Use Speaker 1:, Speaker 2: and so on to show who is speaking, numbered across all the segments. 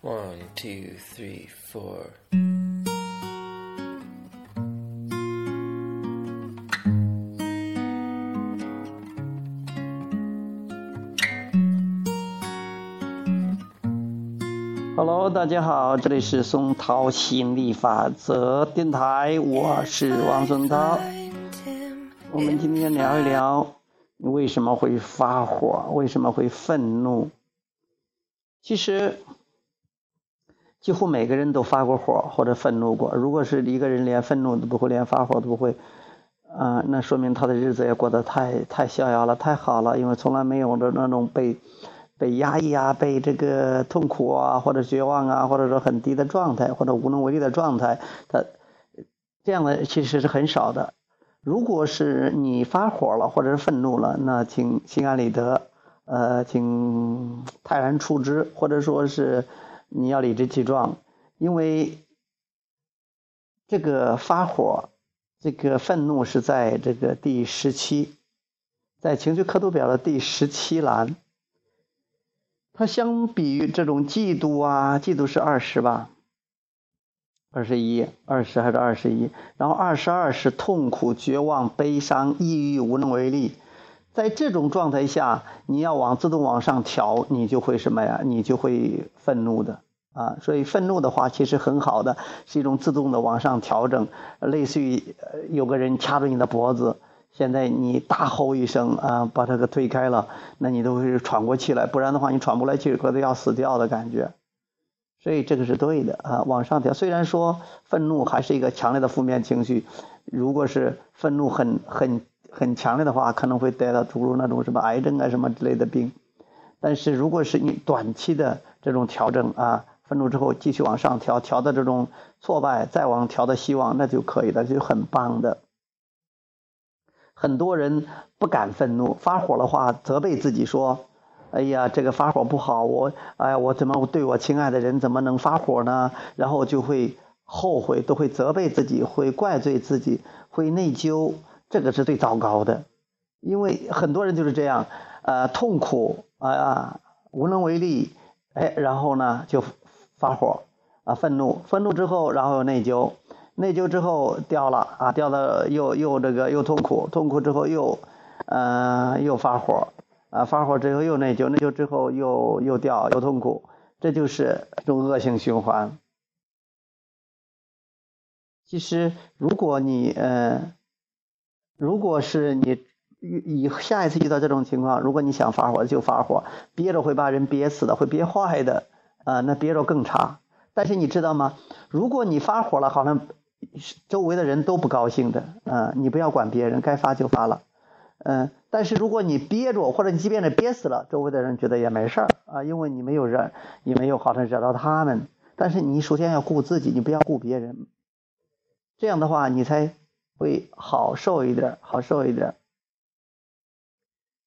Speaker 1: One, two, three, four.
Speaker 2: 哈喽，大家好，这里是松涛心理法则电台，我是王松涛。我们今天聊一聊，你为什么会发火？为什么会愤怒？其实，几乎每个人都发过火或者愤怒过。如果是一个人连愤怒都不会，连发火都不会，啊，那说明他的日子也过得太太逍遥了，太好了，因为从来没有着那种被。被压抑啊，被这个痛苦啊，或者绝望啊，或者说很低的状态，或者无能为力的状态，他这样的其实是很少的。如果是你发火了，或者是愤怒了，那请心安理得，呃，请泰然处之，或者说是你要理直气壮，因为这个发火，这个愤怒是在这个第十七，在情绪刻度表的第十七栏。它相比于这种嫉妒啊，嫉妒是二十吧，二十一，二十还是二十一？然后二十二是痛苦、绝望、悲伤、抑郁、无能为力。在这种状态下，你要往自动往上调，你就会什么呀？你就会愤怒的啊！所以愤怒的话，其实很好的，是一种自动的往上调整，类似于有个人掐住你的脖子。现在你大吼一声啊，把他给推开了，那你都会喘过气来，不然的话你喘不来气，可能要死掉的感觉。所以这个是对的啊，往上调。虽然说愤怒还是一个强烈的负面情绪，如果是愤怒很很很强烈的话，可能会得到诸如那种什么癌症啊什么之类的病。但是如果是你短期的这种调整啊，愤怒之后继续往上调，调的这种挫败再往调的希望，那就可以了，就很棒的。很多人不敢愤怒，发火的话责备自己说：“哎呀，这个发火不好，我哎呀，我怎么对我亲爱的人怎么能发火呢？”然后就会后悔，都会责备自己，会怪罪自己，会内疚，这个是最糟糕的。因为很多人就是这样，呃，痛苦啊，无能为力，哎，然后呢就发火啊，愤怒，愤怒之后，然后内疚。内疚之后掉了啊，掉的又又这个又痛苦，痛苦之后又，嗯，又发火，啊，发火之后又内疚，内疚之后又又掉又痛苦，这就是一种恶性循环。其实，如果你嗯，如果是你以下一次遇到这种情况，如果你想发火就发火，憋着会把人憋死的，会憋坏的，啊，那憋着更差。但是你知道吗？如果你发火了，好像。周围的人都不高兴的，啊，你不要管别人，该发就发了，嗯，但是如果你憋着，或者你即便是憋死了，周围的人觉得也没事儿啊，因为你没有惹，你没有好像惹到他们，但是你首先要顾自己，你不要顾别人，这样的话你才会好受一点，好受一点。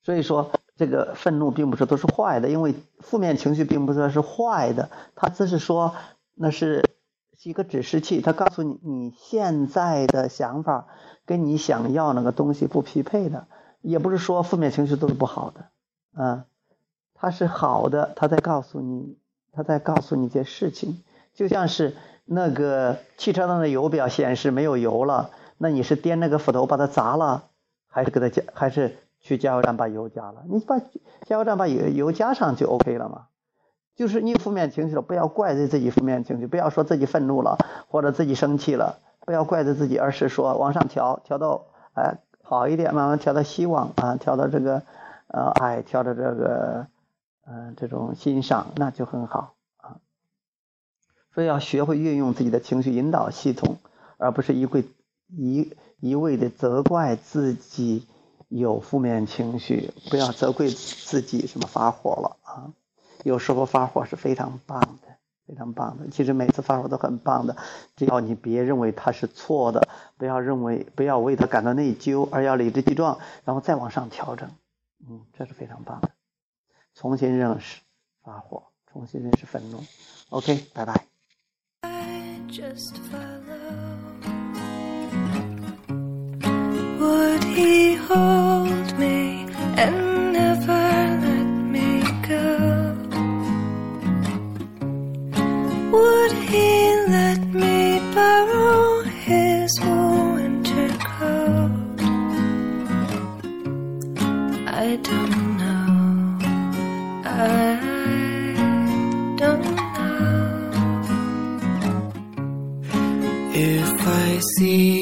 Speaker 2: 所以说，这个愤怒并不是都是坏的，因为负面情绪并不是是坏的，它只是说那是。是一个指示器，它告诉你你现在的想法跟你想要那个东西不匹配的，也不是说负面情绪都是不好的，啊，它是好的，它在告诉你，它在告诉你一件事情，就像是那个汽车上的油表显示没有油了，那你是掂那个斧头把它砸了，还是给它加，还是去加油站把油加了？你把加油站把油油加上就 OK 了嘛？就是你负面情绪了，不要怪罪自己负面情绪，不要说自己愤怒了或者自己生气了，不要怪罪自己，而是说往上调，调到哎好一点，慢慢调到希望啊，调到这个呃爱，调到这个嗯这种欣赏，那就很好啊。所以要学会运用自己的情绪引导系统，而不是一味一一味的责怪自己有负面情绪，不要责怪自己什么发火了啊。有时候发火是非常棒的，非常棒的。其实每次发火都很棒的，只要你别认为他是错的，不要认为不要为他感到内疚，而要理直气壮，然后再往上调整。嗯，这是非常棒的。重新认识发火，重新认识愤怒。OK，拜拜。
Speaker 1: I He let me borrow his winter coat? I don't know. I don't know. If I see